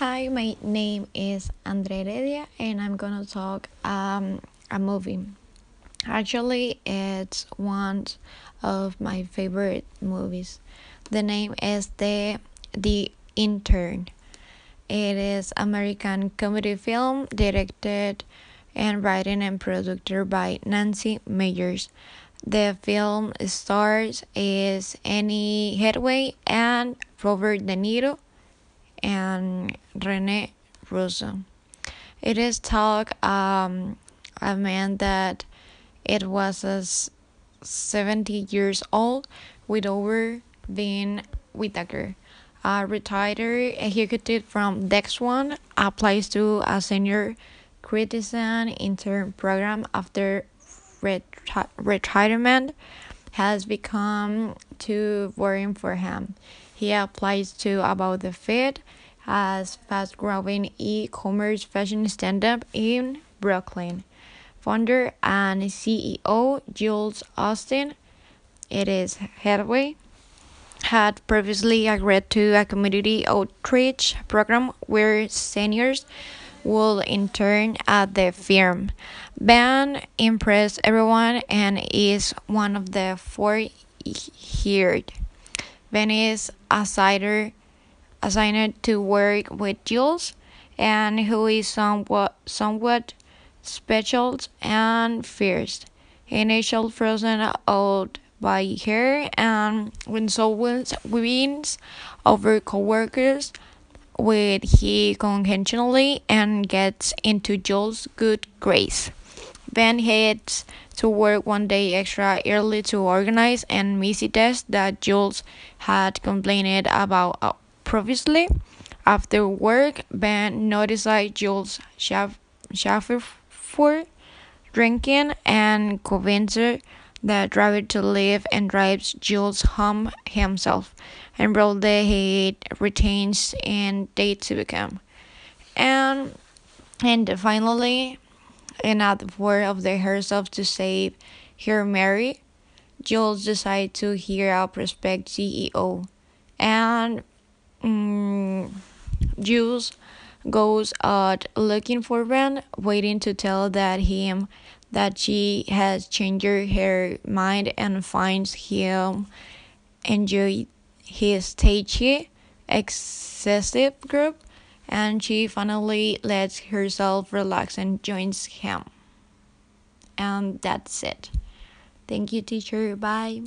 Hi, my name is Andre Heredia, and I'm gonna talk um, a movie. Actually, it's one of my favorite movies. The name is the The Intern. It is American comedy film directed and written and produced by Nancy Meyers. The film stars is Annie Hathaway and Robert De Niro and Rene Russo. It is talk um, a man that it was a 70 years old with over being Whittaker. A retired executive from Dex One applies to a senior citizen intern program after reti- retirement has become too boring for him. He applies to About the Fit as fast growing e commerce fashion startup in Brooklyn. Founder and CEO Jules Ostin, it is Hathaway, had previously agreed to a community outreach program where seniors will intern at the firm. Ben impressed everyone and is one of the four hired. Ben is a cider assigned to work with Jules and who is somewhat somewhat special and fierce. Initial frozen out by her and when someone wins over coworkers with he conventionally and gets into Jules' good grace. Ben heads to work one day extra early to organize and missy test that Jules had complained about uh, previously. After work, Ben notices Jules' chauffeur for drinking and convinces the driver to leave and drives Jules home himself, and that he retains and date to become. And and finally, in order for of the herself to save her Mary, Jules decides to hear our prospect CEO, and um, Jules goes out looking for Ben, waiting to tell that him that she has changed her mind and finds him enjoy his stagey, excessive group, and she finally lets herself relax and joins him. And that's it. Thank you, teacher. Bye.